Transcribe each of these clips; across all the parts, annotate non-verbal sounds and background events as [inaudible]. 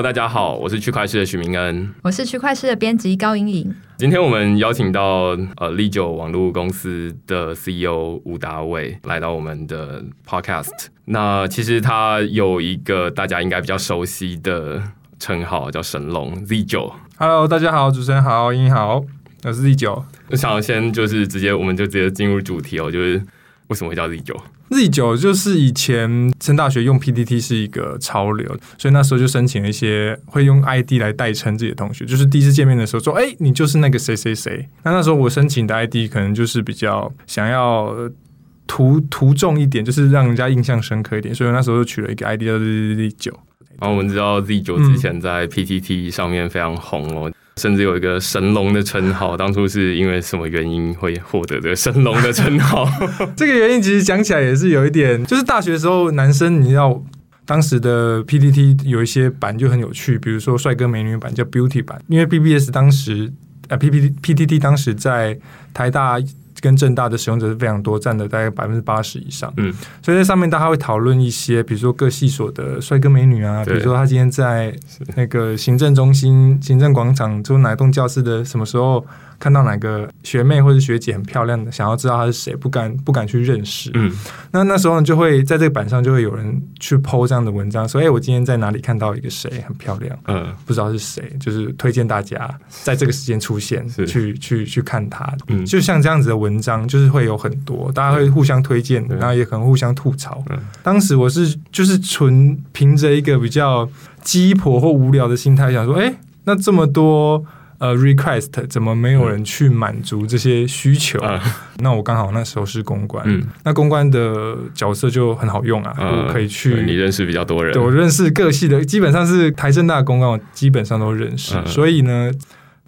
Hello，大家好，我是区块市的许明恩，我是区块市的编辑高莹莹。今天我们邀请到呃利九网络公司的 CEO 吴达伟来到我们的 Podcast。那其实他有一个大家应该比较熟悉的称号，叫神龙 Z 九。Hello，大家好，主持人好，莹莹好，我是 Z 九。我想先就是直接，我们就直接进入主题哦，就是为什么会叫 Z 九？Z 九就是以前升大学用 PPT 是一个潮流，所以那时候就申请了一些会用 ID 来代称自己的同学，就是第一次见面的时候说：“哎，你就是那个谁谁谁。”那那时候我申请的 ID 可能就是比较想要图图重一点，就是让人家印象深刻一点，所以那时候就取了一个 ID 叫 Z 九。然后我们知道 Z 九之前在 PPT 上面非常红哦。甚至有一个神龙的称号，当初是因为什么原因会获得这个神龙的称号？[laughs] 这个原因其实讲起来也是有一点，就是大学的时候，男生你要当时的 PPT 有一些版就很有趣，比如说帅哥美女版叫 Beauty 版，因为 BBS 当时啊 PPT PPT 当时在台大。跟正大的使用者是非常多，占的大概百分之八十以上。嗯，所以在上面大家会讨论一些，比如说各系所的帅哥美女啊，比如说他今天在那个行政中心、行政广场，就哪栋教室的什么时候。看到哪个学妹或者学姐很漂亮的，想要知道她是谁，不敢不敢去认识。嗯，那那时候就会在这个板上就会有人去 PO 这样的文章，说：“哎，我今天在哪里看到一个谁很漂亮？嗯，不知道是谁，就是推荐大家在这个时间出现，去去去看她。嗯，就像这样子的文章，就是会有很多，大家会互相推荐，然后也可能互相吐槽。嗯当时我是就是纯凭着一个比较鸡婆或无聊的心态，想说：哎，那这么多。呃，request 怎么没有人去满足这些需求？[laughs] 那我刚好那时候是公关，那公关的角色就很好用啊，我可以去。你认识比较多人，对我认识各系的，基本上是台政大公关，我基本上都认识。所以呢，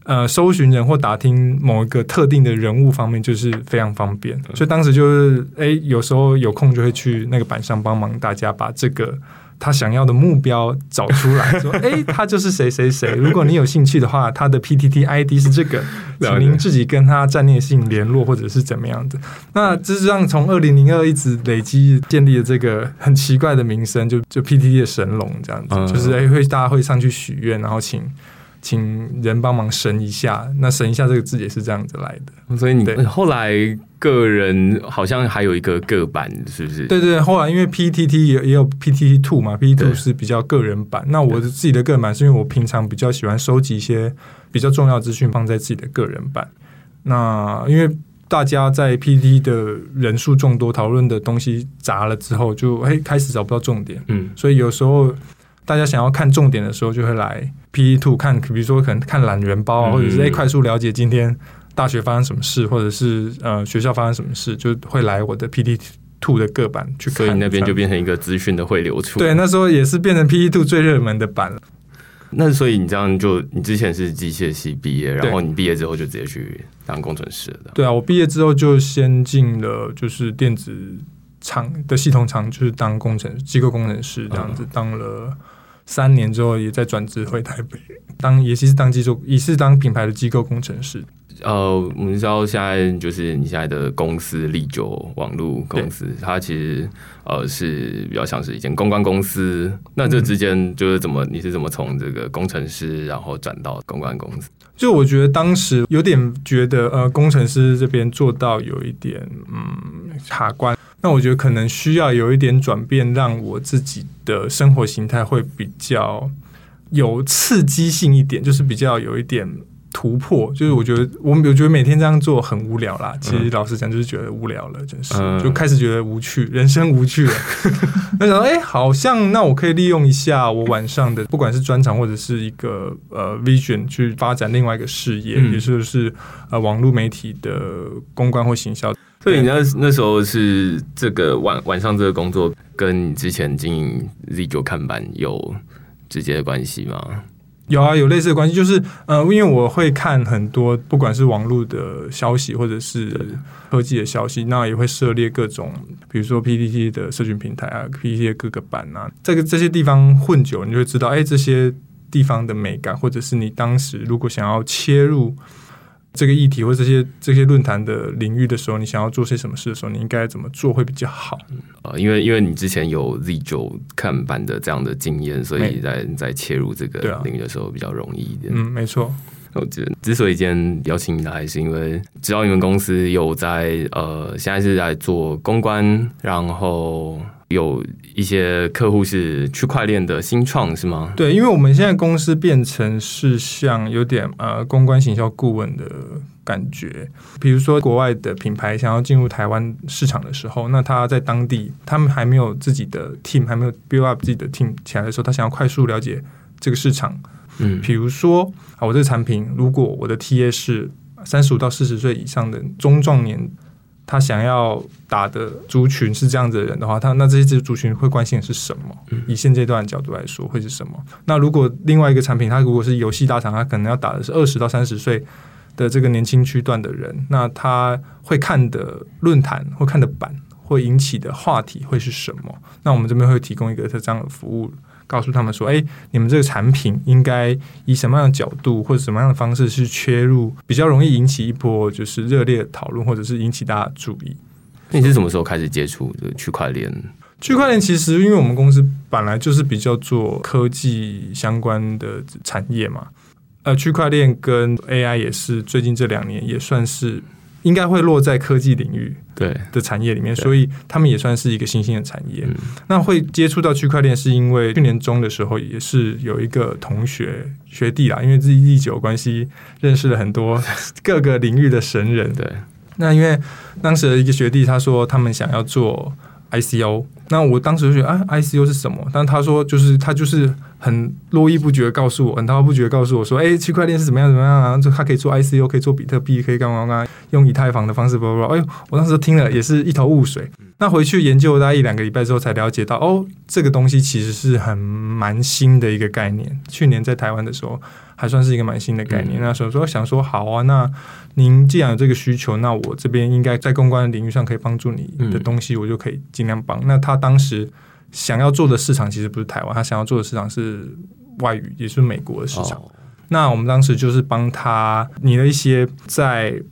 呃，搜寻人或打听某一个特定的人物方面，就是非常方便。所以当时就是，哎，有时候有空就会去那个板上帮忙大家把这个。他想要的目标找出来，说：“ [laughs] 哎，他就是谁谁谁。如果你有兴趣的话，他的 PTT ID 是这个，请您自己跟他战略性联络，或者是怎么样的。”那这是让从二零零二一直累积建立的这个很奇怪的名声，就就 PTT 的神龙这样子，就是哎会大家会上去许愿，然后请。请人帮忙审一下，那审一下这个字也是这样子来的。所以你后来个人好像还有一个个版，是不是？对对，后来因为 PTT 也也有 PTT Two 嘛，PTT Two 是比较个人版。那我的自己的个人版是因为我平常比较喜欢收集一些比较重要资讯放在自己的个人版。那因为大家在 PTT 的人数众多，讨论的东西杂了之后，就哎开始找不到重点。嗯，所以有时候。大家想要看重点的时候，就会来 P E Two 看，比如说可能看懒人包啊，或者是诶快速了解今天大学发生什么事，或者是呃学校发生什么事，就会来我的 P T Two 的各版去看。所以那边就变成一个资讯的汇流处。对，那时候也是变成 P E Two 最热门的版了。那所以你这样就，你之前是机械系毕业，然后你毕业之后就直接去当工程师的。对啊，我毕业之后就先进了就是电子厂的系统厂，就是当工程机构工程师这样子，当了。三年之后，也在转职回台北，当也是当机构，也是当品牌的机构工程师。呃，我们知道现在就是你现在的公司立久网络公司，它其实呃是比较像是一间公关公司。那这之间就是怎么，你是怎么从这个工程师然后转到公关公司？就我觉得当时有点觉得，呃，工程师这边做到有一点嗯卡关。那我觉得可能需要有一点转变，让我自己的生活形态会比较有刺激性一点，就是比较有一点突破。就是我觉得我我觉得每天这样做很无聊啦。其实老实讲，就是觉得无聊了，真是就开始觉得无趣，人生无趣了。[laughs] 那想哎，好像那我可以利用一下我晚上的，不管是专场或者是一个呃 vision，去发展另外一个事业，也就是呃网络媒体的公关或行销。所以你那那时候是这个晚晚上这个工作，跟你之前经营 Z 九看板有直接的关系吗？有啊，有类似的关系，就是呃，因为我会看很多，不管是网络的消息或者是科技的消息，那也会涉猎各种，比如说 PPT 的社群平台啊，PPT 的各个版啊，这个这些地方混久，你就会知道，哎，这些地方的美感，或者是你当时如果想要切入。这个议题或这些这些论坛的领域的时候，你想要做些什么事的时候，你应该怎么做会比较好？呃，因为因为你之前有 Z 九看板的这样的经验，所以在在切入这个领域的时候比较容易一点。嗯，没错。我觉得之所以今天邀请你来，是因为知道你们公司有在呃，现在是在做公关，然后有一些客户是区块链的新创，是吗？对，因为我们现在公司变成是像有点呃公关行销顾问的感觉，比如说国外的品牌想要进入台湾市场的时候，那他在当地他们还没有自己的 team，还没有 build up 自己的 team 起来的时候，他想要快速了解这个市场。嗯，比如说，啊，我这个产品如果我的 TA 是三十五到四十岁以上的中壮年，他想要打的族群是这样子的人的话，他那这些族群会关心的是什么？以现阶段的角度来说，会是什么？那如果另外一个产品，它如果是游戏大厂，它可能要打的是二十到三十岁的这个年轻区段的人，那他会看的论坛或看的版会引起的话题会是什么？那我们这边会提供一个这样的服务。告诉他们说：“哎，你们这个产品应该以什么样的角度或者什么样的方式去切入，比较容易引起一波就是热烈的讨论，或者是引起大家注意。那你是什么时候开始接触这个区块链？区块链其实因为我们公司本来就是比较做科技相关的产业嘛，呃，区块链跟 AI 也是最近这两年也算是应该会落在科技领域对的产业里面，所以他们也算是一个新兴的产业。嗯那会接触到区块链，是因为去年中的时候，也是有一个同学学弟啦，因为自己历久关系，认识了很多各个领域的神人。对，那因为当时的一个学弟他说他们想要做 ICO，那我当时就觉得啊 ICO 是什么？但他说就是他就是很络绎不绝地告诉我，很滔滔不绝地告诉我说，哎、区块链是怎么样怎么样啊？就它可以做 ICO，可以做比特币，可以干嘛干嘛，用以太坊的方式 blah blah 哎呦，我当时听了也是一头雾水。那回去研究了大概一两个礼拜之后，才了解到哦，这个东西其实是很蛮新的一个概念。去年在台湾的时候，还算是一个蛮新的概念。嗯那时候说想说好啊，那您既然有这个需求，那我这边应该在公关的领域上可以帮助你的东西，我就可以尽量帮。那他当时想要做的市场其实不是台湾，他想要做的市场是外语，也是美国的市场。哦那我们当时就是帮他拟了一些在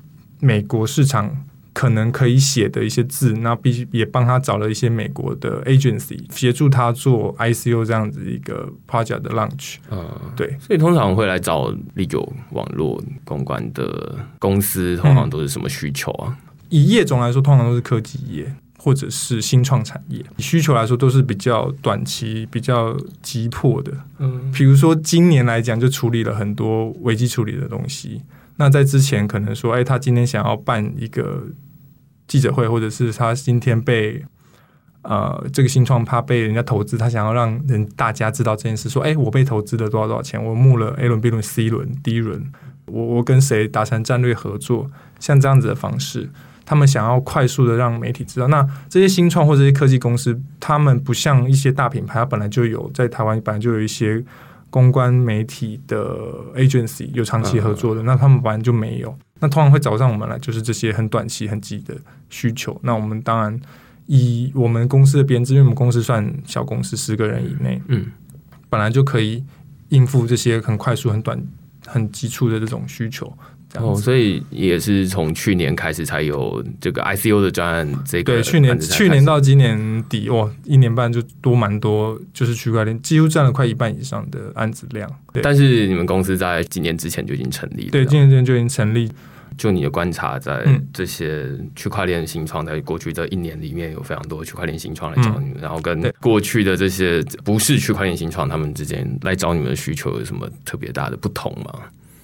美国市场可能可以写的一些字，那必须也帮他找了一些美国的 agency 协助他做 ICO 这样子一个 project 的 launch。嗯，对，所以通常会来找历久网络公关的公司，通常都是什么需求啊？以业种来说，通常都是科技业或者是新创产业。以需求来说，都是比较短期、比较急迫的。嗯，比如说今年来讲，就处理了很多危机处理的东西。那在之前可能说，哎，他今天想要办一个记者会，或者是他今天被呃这个新创怕被人家投资，他想要让人大家知道这件事，说，哎，我被投资了多少多少钱，我募了 A 轮、B 轮、C 轮、D 轮，我我跟谁达成战略合作，像这样子的方式。他们想要快速的让媒体知道，那这些新创或这些科技公司，他们不像一些大品牌，它本来就有在台湾本来就有一些公关媒体的 agency 有长期合作的，那他们本来就没有。那通常会找上我们来，就是这些很短期、很急的需求。那我们当然以我们公司的编制，因为我们公司算小公司，十个人以内，嗯，本来就可以应付这些很快速、很短、很急促的这种需求。这样哦，所以也是从去年开始才有这个 ICO 的专案，这个对，去年去年到今年底，哇，一年半就多蛮多，就是区块链几乎占了快一半以上的案子量。对，但是你们公司在几年之前就已经成立了，对，今年之前就已经成立。就你的观察，在嗯这些区块链新创，在过去这一年里面，有非常多区块链新创来找你们，然后跟过去的这些不是区块链新创，他们之间来找你们的需求有什么特别大的不同吗？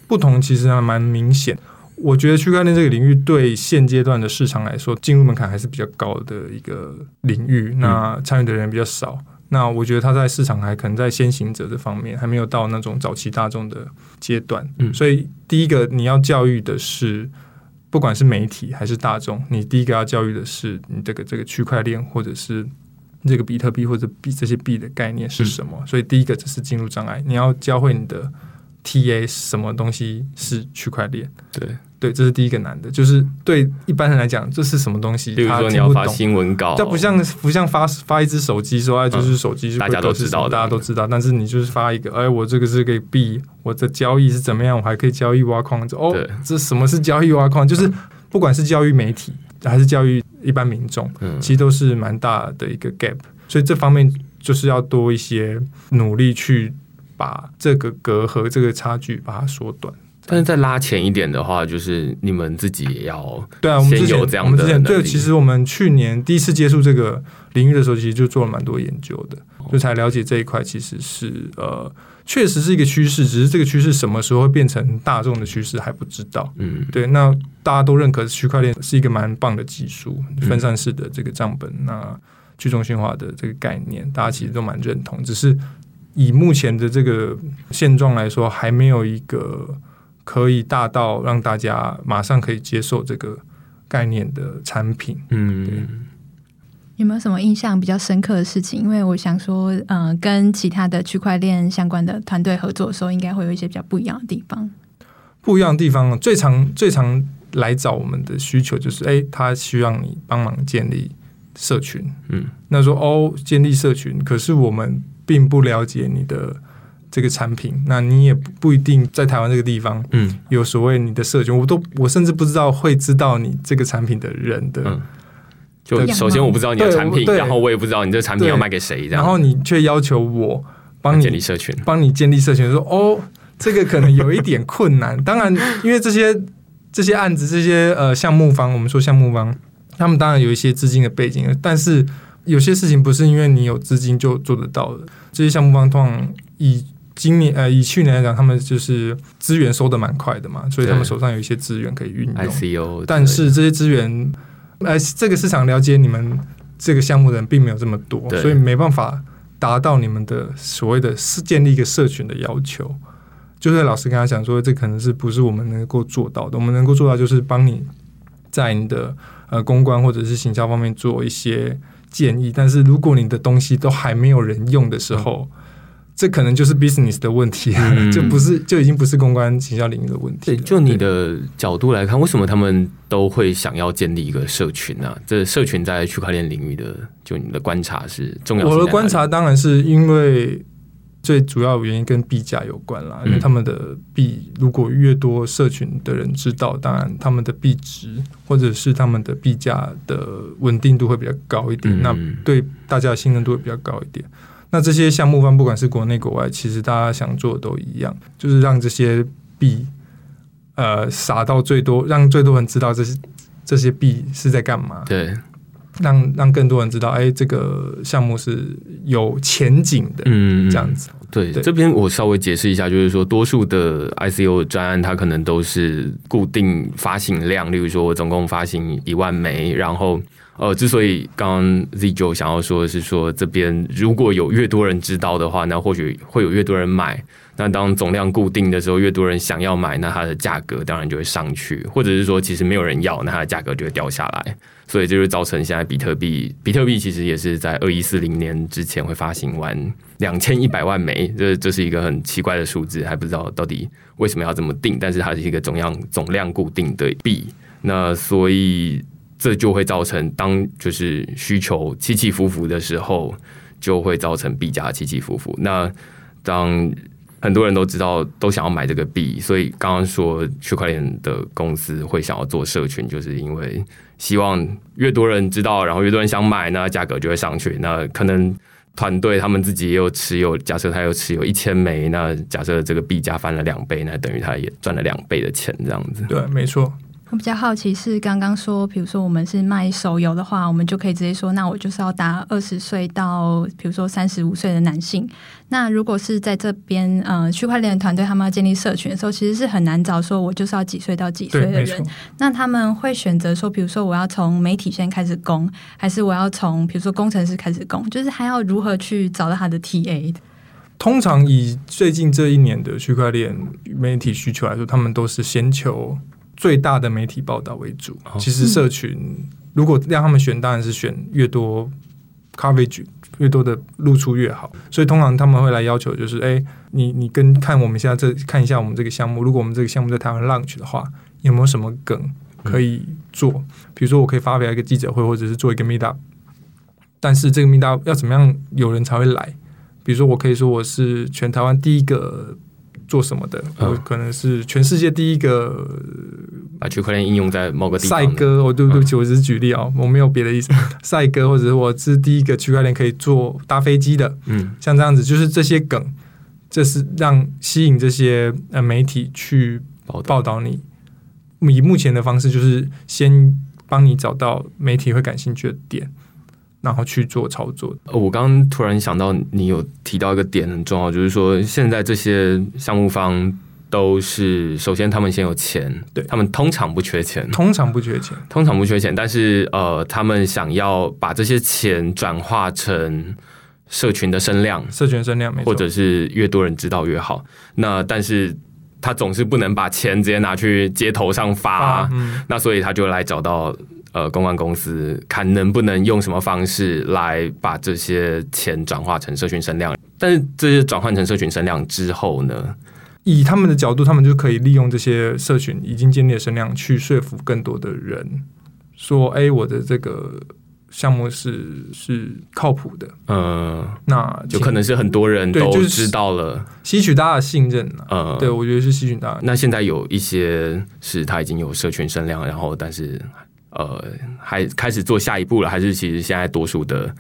不同其实还蛮明显。我觉得区块链这个领域对现阶段的市场来说，进入门槛还是比较高的一个领域，那参与的人比较少。那我觉得它在市场还可能在先行者这方面还没有到那种早期大众的阶段。嗯所以第一个你要教育的是，不管是媒体还是大众，你第一个要教育的是你这个这个区块链或者是这个比特币或者币这些币的概念是什么。所以第一个这是进入障碍，你要教会你的 TA 什么东西是区块链。对，对，这是第一个难的，就是对一般人来讲，这是什么东西？比如说你要发新闻稿，这不像不像发发一只手机说，哎，就是手机，大家都知道，大家都知道。但是你就是发一个，哎，我这个是个币，我的交易是怎么样？我还可以交易挖矿。哦，这什么是交易挖矿？就是不管是教育媒体还是教育一般民众，其实都是蛮大的一个 gap。所以这方面就是要多一些努力去把这个隔阂、这个差距把它缩短。但是再拉前一点的话，就是你们自己也要对啊，我们之前有这样的对，其实我们去年第一次接触这个领域的时候，其实就做了蛮多研究的，就才了解这一块其实是呃，确实是一个趋势，只是这个趋势什么时候会变成大众的趋势还不知道。嗯，对，那大家都认可区块链是一个蛮棒的技术，分散式的这个账本，那去中心化的这个概念，大家其实都蛮认同，只是以目前的这个现状来说，还没有一个。可以大到让大家马上可以接受这个概念的产品。嗯，有没有什么印象比较深刻的事情？因为我想说，嗯，跟其他的区块链相关的团队合作的时候，应该会有一些比较不一样的地方。不一样的地方，最常最常来找我们的需求就是，哎，他需要你帮忙建立社群。嗯，那说哦，建立社群，可是我们并不了解你的。这个产品，那你也不一定在台湾这个地方，嗯，有所谓你的社群，我都我甚至不知道会知道你这个产品的人的。就首先我不知道你的产品，然后我也不知道你这产品要卖给谁，然后你却要求我帮你建立社群，帮你建立社群，说哦，这个可能有一点困难。[laughs] 当然，因为这些这些案子，这些呃项目方，我们说项目方，他们当然有一些资金的背景，但是有些事情不是因为你有资金就做得到的。这些项目方通常以今年呃，以去年来讲，他们就是资源收的蛮快的嘛，所以他们手上有一些资源可以运用。但是这些资源，呃，这个市场了解你们这个项目的人并没有这么多，所以没办法达到你们的所谓的是建立一个社群的要求。就是老师跟他讲说，这可能是不是我们能够做到的？我们能够做到就是帮你在你的呃公关或者是行销方面做一些建议。但是如果你的东西都还没有人用的时候，这可能就是 business 的问题，就不是就已经不是公关行销领域的问题。对，就你的角度来看，为什么他们都会想要建立一个社群呢？这社群在区块链领域的，就你的观察是重要。我的观察当然是因为最主要原因跟币价有关啦，因为他们的币如果越多社群的人知道，当然他们的币值或者是他们的币价的稳定度会比较高一点，那对大家的信任度会比较高一点。那这些项目方，不管是国内国外，其实大家想做的都一样，就是让这些币，呃，撒到最多，让最多人知道这些这些币是在干嘛。对，让让更多人知道，哎，这个项目是有前景的。嗯，这样子。对，这边我稍微解释一下，就是说，多数的 ICO 专案，它可能都是固定发行量，例如说，我总共发行一万枚，然后。呃，之所以刚刚 Z 九想要说的是说，这边如果有越多人知道的话，那或许会有越多人买。那当总量固定的时候，越多人想要买，那它的价格当然就会上去。或者是说，其实没有人要，那它的价格就会掉下来。所以这就造成现在比特币，比特币其实也是在二一四零年之前会发行完两千一百万枚，这这是一个很奇怪的数字，还不知道到底为什么要这么定。但是它是一个总量总量固定的币，那所以。这就会造成，当就是需求起起伏伏的时候，就会造成币价起起伏伏。那当很多人都知道，都想要买这个币，所以刚刚说区块链的公司会想要做社群，就是因为希望越多人知道，然后越多人想买，那价格就会上去。那可能团队他们自己也有持有，假设他有持有一千枚，那假设这个币价翻了两倍，那等于他也赚了两倍的钱，这样子。对，没错。我比较好奇是刚刚说，比如说我们是卖手游的话，我们就可以直接说，那我就是要打二十岁到比如说三十五岁的男性。那如果是在这边，呃，区块链团队他们要建立社群的时候，其实是很难找说我就是要几岁到几岁的人。那他们会选择说，比如说我要从媒体先开始攻，还是我要从比如说工程师开始攻？就是还要如何去找到他的 TA？通常以最近这一年的区块链媒体需求来说，他们都是先求。最大的媒体报道为主，其实社群如果让他们选，当然是选越多 coverage 越多的露出越好。所以通常他们会来要求，就是哎，你你跟看我们现在这看一下我们这个项目，如果我们这个项目在台湾 launch 的话，有没有什么梗可以做？比如说，我可以发表一个记者会，或者是做一个 meet up，但是这个 meet up 要怎么样有人才会来？比如说，我可以说我是全台湾第一个做什么的，嗯我可能是全世界第一个把区块链应用在某个地方的，赛哥。我，对不对不起，我只是举例哦，我没有别的意思。[laughs] 赛哥，或者是我是第一个区块链可以做搭飞机的，嗯像这样子，就是这些梗，这是让吸引这些呃媒体去报报道你。以目前的方式，就是先帮你找到媒体会感兴趣的点，然后去做操作。呃我刚刚突然想到，你有提到一个点很重要，就是说现在这些项目方都是首先他们先有钱，对。他们通常不缺钱，通常不缺钱，通常不缺钱，但是呃，他们想要把这些钱转化成社群的声量，社群声量，或者是越多人知道越好。那但是他总是不能把钱直接拿去街头上发，啊，嗯，那所以他就来找到呃公关公司，看能不能用什么方式来把这些钱转化成社群声量。但是这些转换成社群声量之后呢，以他们的角度，他们就可以利用这些社群已经建立的声量，去说服更多的人，说：“哎，我的这个项目是是靠谱的。嗯，”那就可能是很多人都知道了，吸取大家的信任啊。呃，对，我觉得是吸取大家。那现在有一些是他已经有社群声量，然后但是呃还开始做下一步了，还是其实现在多数的，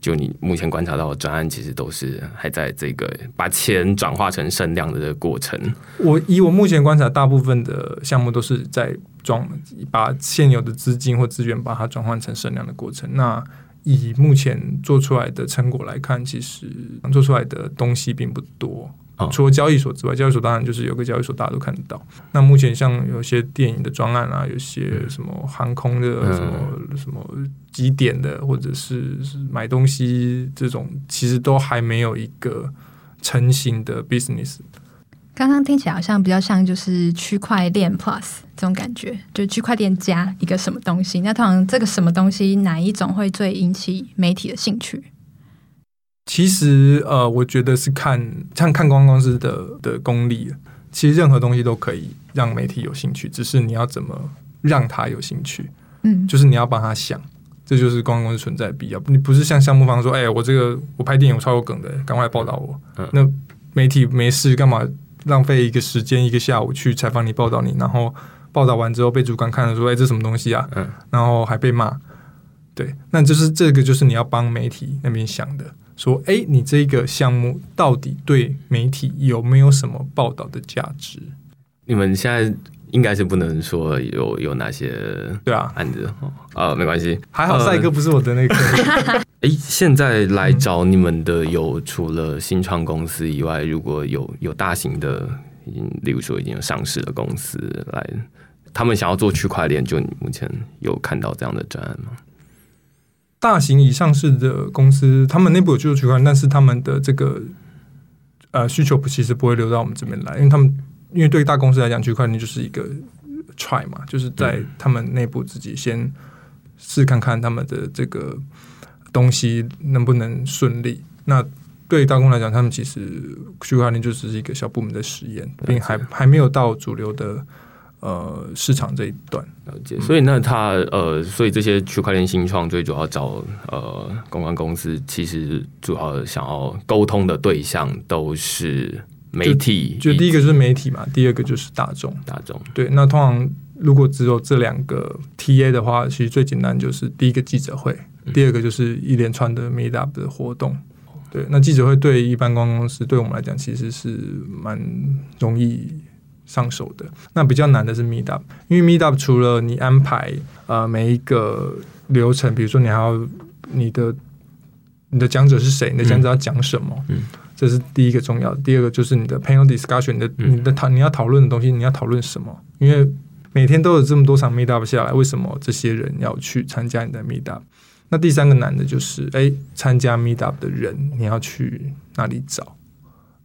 就你目前观察到的专案，其实都是还在这个把钱转化成声量的这个过程。我以我目前观察，大部分的项目都是在装把现有的资金或资源把它转换成声量的过程。那以目前做出来的成果来看，其实做出来的东西并不多。哦除了交易所之外，交易所当然就是有个交易所大家都看得到。那目前像有些电影的专案啊，有些什么航空的、嗯什么什么几点的，或者是是买东西这种，其实都还没有一个成型的 business。刚刚听起来好像比较像就是区块链 Plus 这种感觉，就区块链加一个什么东西。那通常这个什么东西哪一种会最引起媒体的兴趣？其实呃，我觉得是看像看公关公司的的功力。其实任何东西都可以让媒体有兴趣，只是你要怎么让他有兴趣，嗯，就是你要帮他想，这就是公关公司存在的必要。你不是像项目方说，哎、我这个我拍电影我超有梗的，赶快来报道我。嗯那媒体没事干嘛浪费一个时间一个下午去采访你报道你，然后报道完之后被主管看了说，哎、这什么东西啊？嗯，然后还被骂。对，那就是这个就是你要帮媒体那边想的，说，哎，你这个项目到底对媒体有没有什么报道的价值？你们现在应该是不能说有有哪些对啊，案子啊呃，没关系。还好呃赛哥不是我的那个 [laughs] [laughs] 诶，现在来找你们的有除了新创公司以外，如果有有大型的，已经例如说已经有上市的公司来，他们想要做区块链，就你目前有看到这样的专案吗？大型以上市的公司，他们内部有技术区块链，但是他们的这个呃需求不其实不会流到我们这边来，因为他们因为对于大公司来讲，区块链就是一个 try 嘛，就是在他们内部自己先试看看他们的这个东西能不能顺利。那对于大公来讲，他们其实区块链就只是一个小部门的实验，并还还没有到主流的呃市场这一段。了解，所以那他呃，所以这些区块链新创最主要找呃公关公司，其实主要想要沟通的对象都是媒体，就第一个就是媒体嘛，第二个就是大众。大众，对，那通常如果只有这两个 TA 的话，其实最简单就是第一个记者会，第二个就是一连串的 Meet Up 的活动。对，那记者会对一般公关公司对我们来讲其实是蛮容易上手的。那比较难的是 Meet Up，因为 Meet Up 除了你安排呃每一个流程，比如说你还要你的你的讲者是谁，你的讲者要讲什么，嗯这是第一个重要的。第二个就是你的 panel discussion，你的嗯你的讨你要讨论的东西，你要讨论什么？因为每天都有这么多场 meet up 下来，为什么这些人要去参加你的 meet up？那第三个难的就是，哎，参加 meet up 的人你要去哪里找？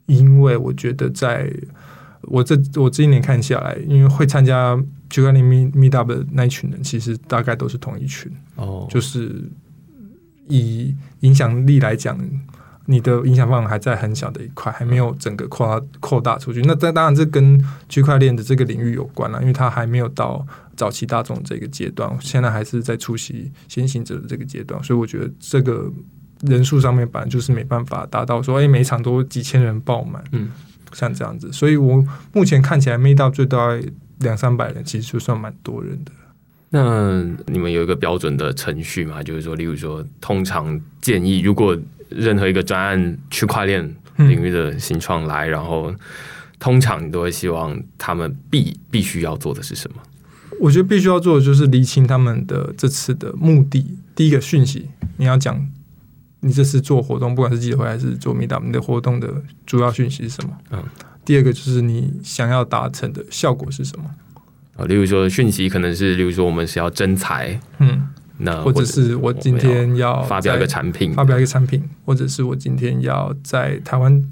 因为我觉得在我这我这一年看下来，因为会参加区块链 meet meet up 的那一群人，其实大概都是同一群。哦，就是以影响力来讲，你的影响范围还在很小的一块，还没有整个扩大扩大出去。那这当然这跟区块链的这个领域有关了，因为它还没有到早期大众这个阶段，现在还是在出席先行者的这个阶段，所以我觉得这个人数上面本来就是没办法达到说，哎，每场都几千人爆满，嗯，像这样子。所以我目前看起来没到最大两三百人，其实就算蛮多人的。那你们有一个标准的程序吗？就是说，例如说，通常建议如果任何一个专案区块链领域的新创来，然后通常你都会希望他们必必须要做的是什么？我觉得必须要做的就是厘清他们的这次的目的。第一个讯息，你要讲你这次做活动，不管是记者会还是做 Meetup，你的活动的主要讯息是什么？嗯。第二个就是你想要达成的效果是什么？啊，例如说讯息可能是，例如说我们是要征才，嗯，那或者是我今天要发表一个产品，发表一个产品，或者是我今天要在台湾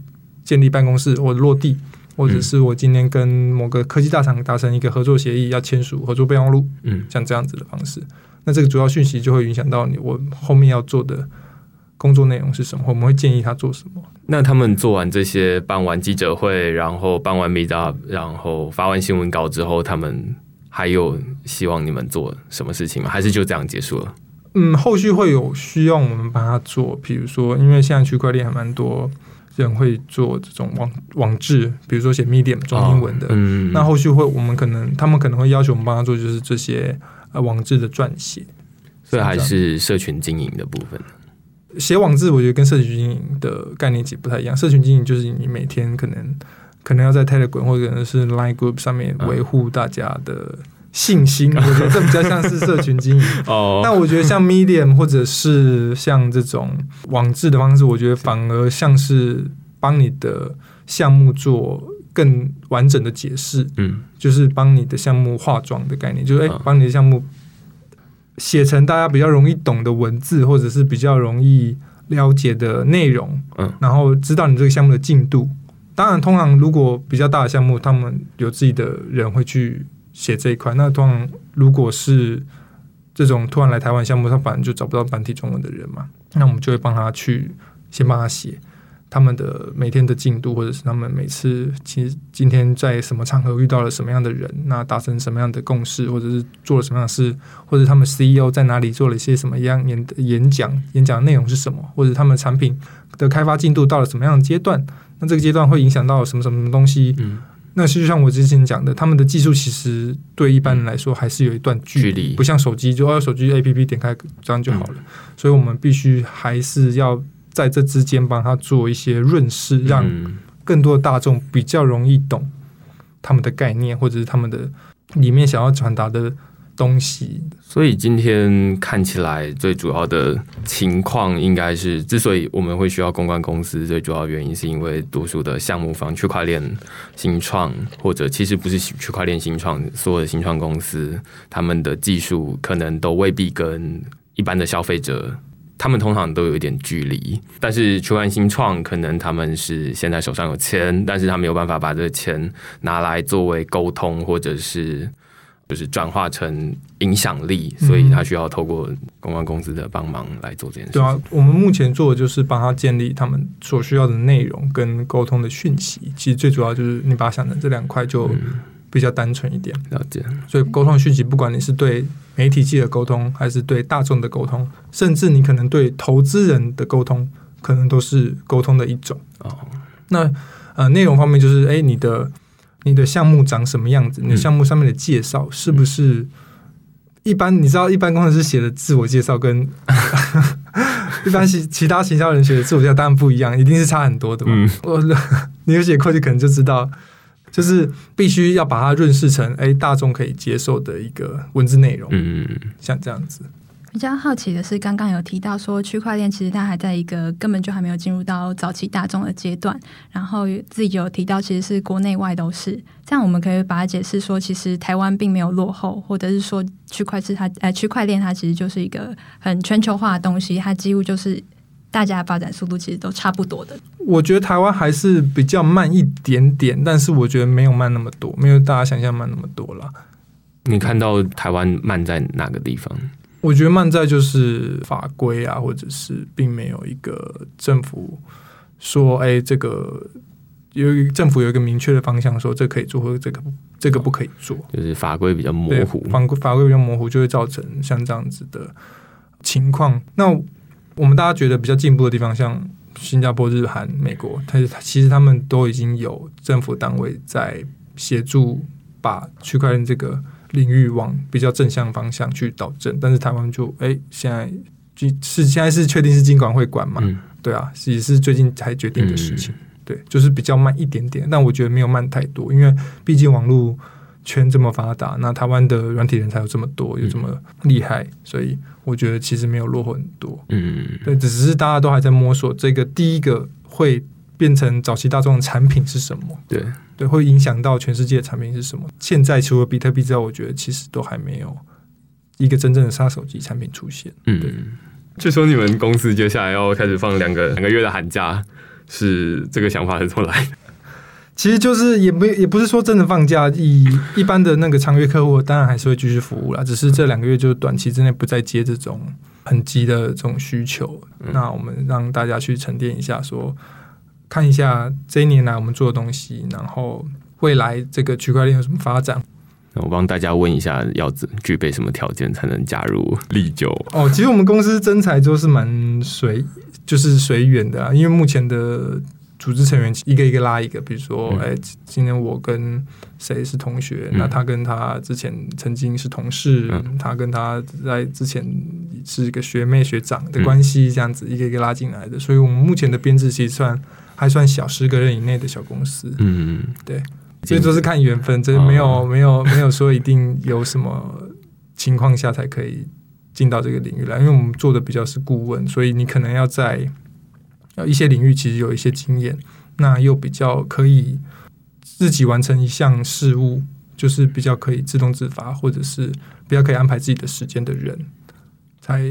建立办公室或落地，或者是我今天跟某个科技大厂达成一个合作协议，要签署合作备忘录，嗯，像这样子的方式，那这个主要讯息就会影响到你我后面要做的工作内容是什么，我们会建议他做什么。那他们做完这些，办完记者会，然后办完 Meet Up，然后发完新闻稿之后，他们还有希望你们做什么事情吗？还是就这样结束了？嗯，后续会有需要我们帮他做，比如说，因为现在区块链还蛮多人会做这种网网志，比如说写 Medium 中英文的，嗯，那后续会我们可能他们可能会要求我们帮他做，就是这些呃网志的撰写，所以还是社群经营的部分。写网志，我觉得跟社群经营的概念其实不太一样。社群经营就是你每天可能可能要在 Telegram 或者是 Line Group 上面维护大家的信心，我觉得这比较像是社群经营。[laughs] 哦，那我觉得像 Medium 或者是像这种网志的方式，我觉得反而像是帮你的项目做更完整的解释。嗯，就是帮你的项目化妆的概念，就是哎，帮你的项目。写成大家比较容易懂的文字，或者是比较容易了解的内容，嗯，然后知道你这个项目的进度。当然，通常如果比较大的项目，他们有自己的人会去写这一块。那通常如果是这种突然来台湾项目，他反正就找不到繁体中文的人嘛，那我们就会帮他去先帮他写。他们的每天的进度，或者是他们每次其实今天在什么场合遇到了什么样的人，那达成什么样的共识，或者是做了什么样的事，或者他们 CEO 在哪里做了一些什么样演演讲，演讲内容是什么，或者他们产品的开发进度到了什么样的阶段，那这个阶段会影响到什么什么东西？嗯，那就像我之前讲的，他们的技术其实对一般人来说还是有一段距离，不像手机，就要手机 APP 点开这样就好了，所以我们必须还是要。在这之间帮他做一些润饰，让更多的大众比较容易懂他们的概念，或者是他们的里面想要传达的东西。所以今天看起来最主要的情况，应该是之所以我们会需要公关公司，最主要原因是因为多数的项目方、区块链新创，或者其实不是区块链新创，所有的新创公司，他们的技术可能都未必跟一般的消费者。他们通常都有一点距离，但是区块链新创可能他们是现在手上有钱，但是他没有办法把这个钱拿来作为沟通，或者是就是转化成影响力，所以他需要透过公关公司的帮忙来做这件事。对啊，我们目前做的就是帮他建立他们所需要的内容跟沟通的讯息。其实最主要就是你把它想成这两块就。比较单纯一点，了解。所以沟通讯息，不管你是对媒体界的沟通，还是对大众的沟通，甚至你可能对投资人的沟通，可能都是沟通的一种。哦，那呃，内容方面就是，哎，你的你的项目长什么样子？你的项目上面的介绍是不是一般？你知道，一般工程师写的自我介绍跟 [laughs] 一般其其他行销人写的自我介绍当然不一样，一定是差很多的嘛。我 [laughs] 你有写过去，可能就知道。就是必须要把它润饰成哎大众可以接受的一个文字内容，嗯，像这样子。比较好奇的是，刚刚有提到说区块链其实它还在一个根本就还没有进入到早期大众的阶段，然后自己有提到其实是国内外都是这样，我们可以把它解释说，其实台湾并没有落后，或者是说区块是它呃区块链它其实就是一个很全球化的东西，它几乎就是。大家的发展速度其实都差不多的。我觉得台湾还是比较慢一点点，但是我觉得没有慢那么多，没有大家想象慢那么多了。你看到台湾慢在哪个地方？我觉得慢在就是法规啊，或者是并没有一个政府说，哎，这个有一政府有一个明确的方向，说这可以做，或者这个这个不可以做，就是法规比较模糊，法规法规比较模糊，就会造成像这样子的情况。那我们大家觉得比较进步的地方，像新加坡、日韩、美国，它其实他们都已经有政府单位在协助把区块链这个领域往比较正向方向去导正，但是台湾就哎，现在就是现在是确定是金管会管嘛？对啊，也是最近才决定的事情。对，就是比较慢一点点，但我觉得没有慢太多，因为毕竟网络圈这么发达，那台湾的软体人才有这么多，有这么厉害，所以我觉得其实没有落后很多。嗯，对，只是大家都还在摸索这个第一个会变成早期大众的产品是什么？对，对，会影响到全世界的产品是什么？现在除了比特币之外，我觉得其实都还没有一个真正的杀手级产品出现。嗯，对。据说你们公司接下来要开始放两个两个月的寒假，是这个想法是怎么来的？其实就是也不也不是说真的放假，以一般的那个长约客户，当然还是会继续服务啦。只是这两个月就是短期之内不再接这种很急的这种需求。那我们让大家去沉淀一下，说看一下这一年来我们做的东西，然后未来这个区块链有什么发展。我帮大家问一下，要具备什么条件才能加入立九？哦，其实我们公司征才就是蛮随，就是随缘的啊。因为目前的组织成员一个一个拉一个，比如说，哎，今天我跟谁是同学，那他跟他之前曾经是同事，他跟他在之前是一个学妹学长的关系，这样子一个一个拉进来的。所以我们目前的编制其实算还算小，十个人以内的小公司。嗯，对。所以都是看缘分，这没有没有没有说一定有什么情况下才可以进到这个领域来，因为我们做的比较是顾问，所以你可能要在一些领域其实有一些经验，那又比较可以自己完成一项事务，就是比较可以自动自发，或者是比较可以安排自己的时间的人。才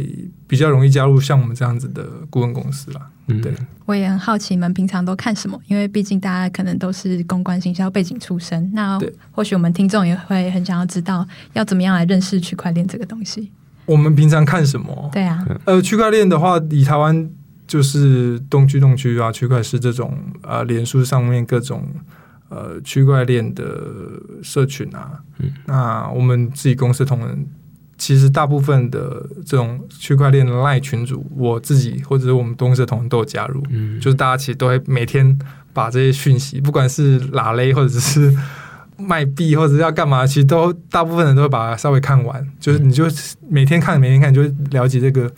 比较容易加入像我们这样子的顾问公司啦。嗯，对。我也很好奇，你们平常都看什么？因为毕竟大家可能都是公关行销背景出身，那或许我们听众也会很想要知道，要怎么样来认识区块链这个东西。我们平常看什么？对啊，呃，区块链的话，以台湾就是东区、东区啊，区块是这种呃，脸书上面各种呃区块链的社群啊。嗯，那我们自己公司同仁。其实大部分的这种区块链的赖群主，我自己或者是我们公司的同仁都有加入，嗯，就是大家其实都会每天把这些讯息，不管是拉勒或者是 [laughs] 卖币或者要干嘛，其实都大部分人都会把它稍微看完，就是你就每天看每天看，就了解这个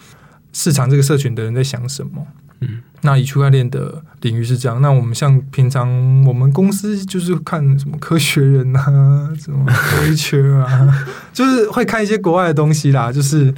市场这个社群的人在想什么，嗯。那以区块链的领域是这样，那我们像平常我们公司就是看什么科学人啊，[laughs] 什么微缺啊，[laughs] 就是会看一些国外的东西啦，就是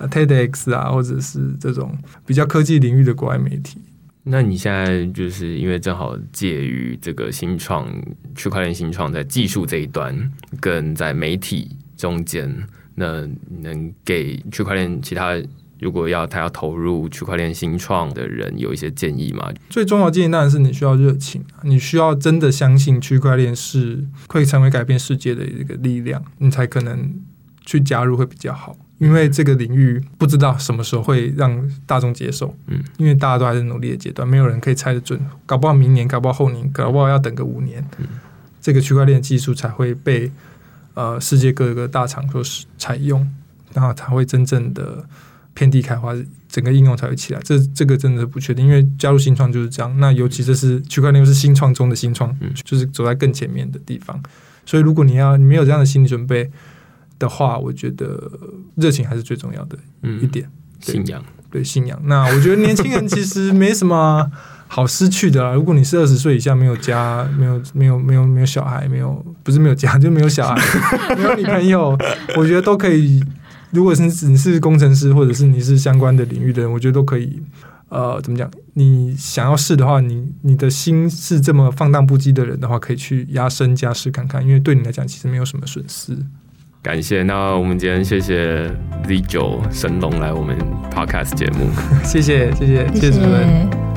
TEDx 啊，或者是这种比较科技领域的国外媒体。那你现在就是因为正好介于这个新创区块链新创在技术这一端，跟在媒体中间，那能给区块链其他？如果要他要投入区块链新创的人，有一些建议吗？最重要的建议当然是你需要热情，你需要真的相信区块链是会成为改变世界的一个力量，你才可能去加入会比较好。因为这个领域不知道什么时候会让大众接受，嗯，因为大家都还在努力的阶段，没有人可以猜得准，搞不好明年，搞不好后年，搞不好要等个五年，嗯，这个区块链技术才会被呃世界各个大厂所采用，然后才会真正的。遍地开花，整个应用才会起来。这这个真的不确定，因为加入新创就是这样。那尤其这是区块链，又是新创中的新创，就是走在更前面的地方。所以，如果你要你没有这样的心理准备的话，我觉得热情还是最重要的一点。信仰，对信仰。那我觉得年轻人其实没什么好失去的啦。如果你是二十岁以下，没有家，没有没有没有没有小孩，没有不是没有家，就没有小孩，没有女朋友，我觉得都可以。如果是你是工程师，或者是你是相关的领域的人，我觉得都可以。呃，怎么讲？你想要试的话，你你的心是这么放荡不羁的人的话，可以去压身加试看看，因为对你来讲其实没有什么损失。感谢，那我们今天谢谢 Z 九神龙来我们 Podcast 节目，[laughs] 谢谢谢谢谢谢主任。